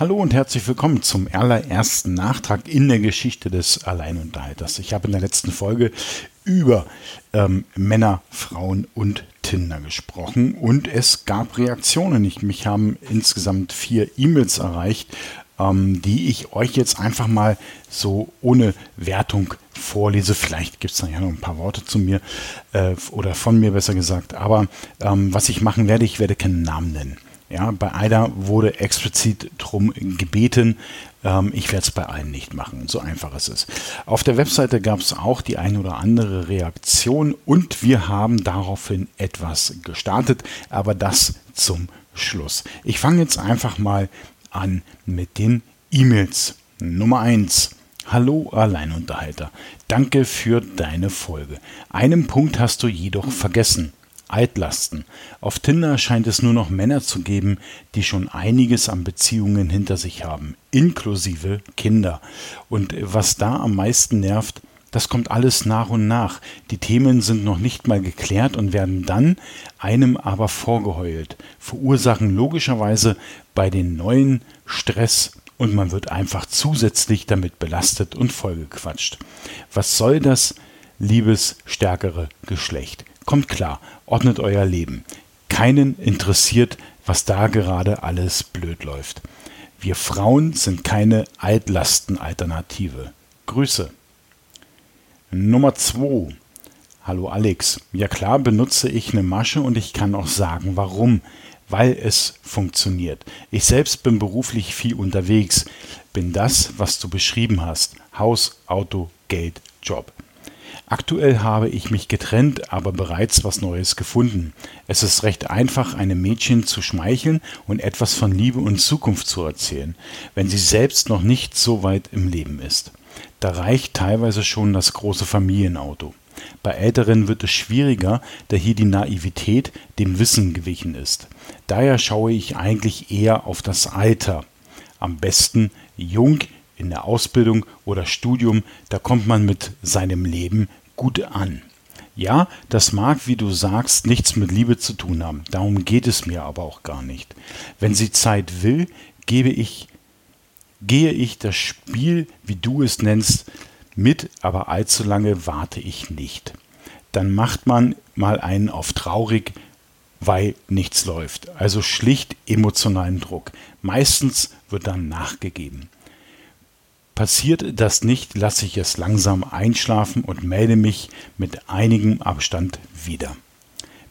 Hallo und herzlich willkommen zum allerersten Nachtrag in der Geschichte des Alleinunterhalters. Ich habe in der letzten Folge über ähm, Männer, Frauen und Tinder gesprochen und es gab Reaktionen. Ich, mich haben insgesamt vier E-Mails erreicht, ähm, die ich euch jetzt einfach mal so ohne Wertung vorlese. Vielleicht gibt es dann ja noch ein paar Worte zu mir äh, oder von mir besser gesagt. Aber ähm, was ich machen werde, ich werde keinen Namen nennen. Ja, bei einer wurde explizit darum gebeten, ähm, ich werde es bei allen nicht machen. So einfach ist es. Auf der Webseite gab es auch die ein oder andere Reaktion und wir haben daraufhin etwas gestartet, aber das zum Schluss. Ich fange jetzt einfach mal an mit den E-Mails. Nummer 1. Hallo Alleinunterhalter. Danke für deine Folge. Einen Punkt hast du jedoch vergessen. Altlasten. Auf Tinder scheint es nur noch Männer zu geben, die schon einiges an Beziehungen hinter sich haben, inklusive Kinder. Und was da am meisten nervt, das kommt alles nach und nach. Die Themen sind noch nicht mal geklärt und werden dann einem aber vorgeheult, verursachen logischerweise bei den neuen Stress und man wird einfach zusätzlich damit belastet und vollgequatscht. Was soll das, liebes stärkere Geschlecht? Kommt klar, ordnet euer Leben. Keinen interessiert, was da gerade alles blöd läuft. Wir Frauen sind keine Altlastenalternative. Grüße. Nummer 2. Hallo Alex. Ja klar benutze ich eine Masche und ich kann auch sagen warum. Weil es funktioniert. Ich selbst bin beruflich viel unterwegs. Bin das, was du beschrieben hast. Haus, Auto, Geld, Job. Aktuell habe ich mich getrennt, aber bereits was Neues gefunden. Es ist recht einfach, einem Mädchen zu schmeicheln und etwas von Liebe und Zukunft zu erzählen, wenn sie selbst noch nicht so weit im Leben ist. Da reicht teilweise schon das große Familienauto. Bei Älteren wird es schwieriger, da hier die Naivität dem Wissen gewichen ist. Daher schaue ich eigentlich eher auf das Alter. Am besten jung in der Ausbildung oder Studium, da kommt man mit seinem Leben gut an. Ja, das mag, wie du sagst, nichts mit Liebe zu tun haben. Darum geht es mir aber auch gar nicht. Wenn sie Zeit will, gebe ich gehe ich das Spiel, wie du es nennst, mit, aber allzu lange warte ich nicht. Dann macht man mal einen auf traurig, weil nichts läuft. Also schlicht emotionalen Druck. Meistens wird dann nachgegeben. Passiert das nicht, lasse ich es langsam einschlafen und melde mich mit einigem Abstand wieder.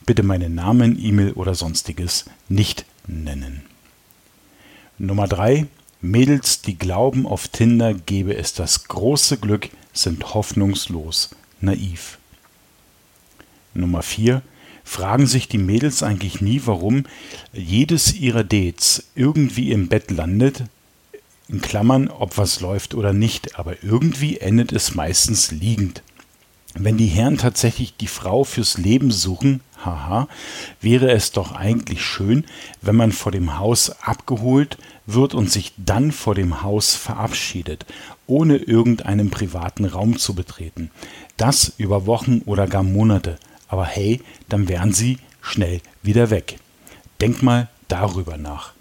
Bitte meinen Namen, E-Mail oder sonstiges nicht nennen. Nummer 3. Mädels, die glauben, auf Tinder gebe es das große Glück, sind hoffnungslos naiv. Nummer 4. Fragen sich die Mädels eigentlich nie, warum jedes ihrer Dates irgendwie im Bett landet? In Klammern, ob was läuft oder nicht, aber irgendwie endet es meistens liegend. Wenn die Herren tatsächlich die Frau fürs Leben suchen, haha, wäre es doch eigentlich schön, wenn man vor dem Haus abgeholt wird und sich dann vor dem Haus verabschiedet, ohne irgendeinen privaten Raum zu betreten. Das über Wochen oder gar Monate. Aber hey, dann wären sie schnell wieder weg. Denk mal darüber nach.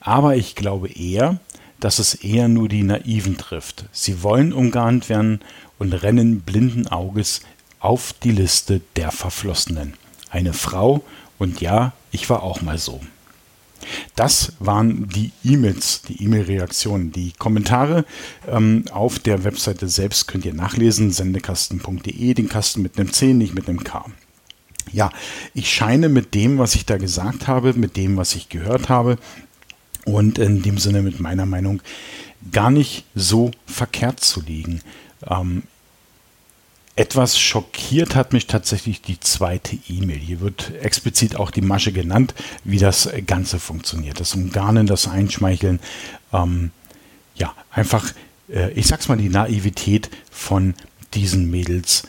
Aber ich glaube eher, dass es eher nur die Naiven trifft. Sie wollen umgarnt werden und rennen blinden Auges auf die Liste der Verflossenen. Eine Frau und ja, ich war auch mal so. Das waren die E-Mails, die E-Mail-Reaktionen. Die Kommentare ähm, auf der Webseite selbst könnt ihr nachlesen, sendekasten.de, den Kasten mit einem C, nicht mit einem K. Ja, ich scheine mit dem, was ich da gesagt habe, mit dem, was ich gehört habe und in dem Sinne mit meiner Meinung gar nicht so verkehrt zu liegen. Ähm, etwas schockiert hat mich tatsächlich die zweite E-Mail. Hier wird explizit auch die Masche genannt, wie das Ganze funktioniert. Das Umgarnen, das Einschmeicheln. Ähm, ja, einfach, äh, ich sag's mal, die Naivität von diesen Mädels,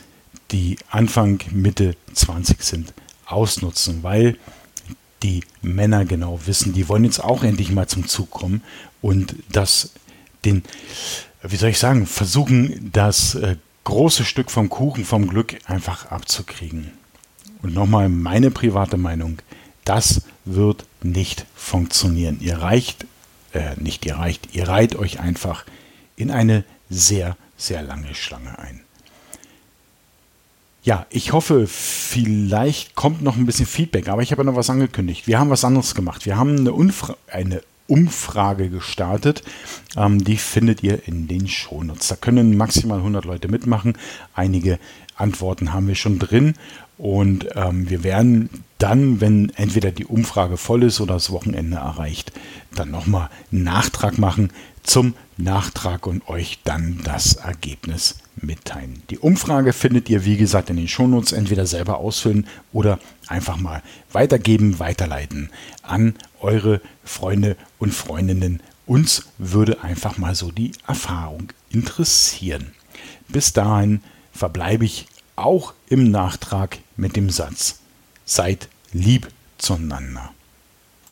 die Anfang, Mitte 20 sind, ausnutzen, weil die Männer genau wissen, die wollen jetzt auch endlich mal zum Zug kommen und das den, wie soll ich sagen, versuchen, das äh, große Stück vom Kuchen vom Glück einfach abzukriegen. Und nochmal meine private Meinung, das wird nicht funktionieren. Ihr reicht äh, nicht ihr reicht, ihr reiht euch einfach in eine sehr, sehr lange Schlange ein. Ja, ich hoffe, vielleicht kommt noch ein bisschen Feedback, aber ich habe ja noch was angekündigt. Wir haben was anderes gemacht. Wir haben eine, Umfra eine Umfrage gestartet. Ähm, die findet ihr in den Shownotes. Da können maximal 100 Leute mitmachen. Einige Antworten haben wir schon drin. Und ähm, wir werden dann, wenn entweder die Umfrage voll ist oder das Wochenende erreicht, dann nochmal einen Nachtrag machen zum Nachtrag und euch dann das Ergebnis mitteilen. Die Umfrage findet ihr, wie gesagt, in den Shownotes entweder selber ausfüllen oder einfach mal weitergeben, weiterleiten an eure Freunde und Freundinnen. Uns würde einfach mal so die Erfahrung interessieren. Bis dahin verbleibe ich auch im Nachtrag mit dem Satz, seid lieb zueinander.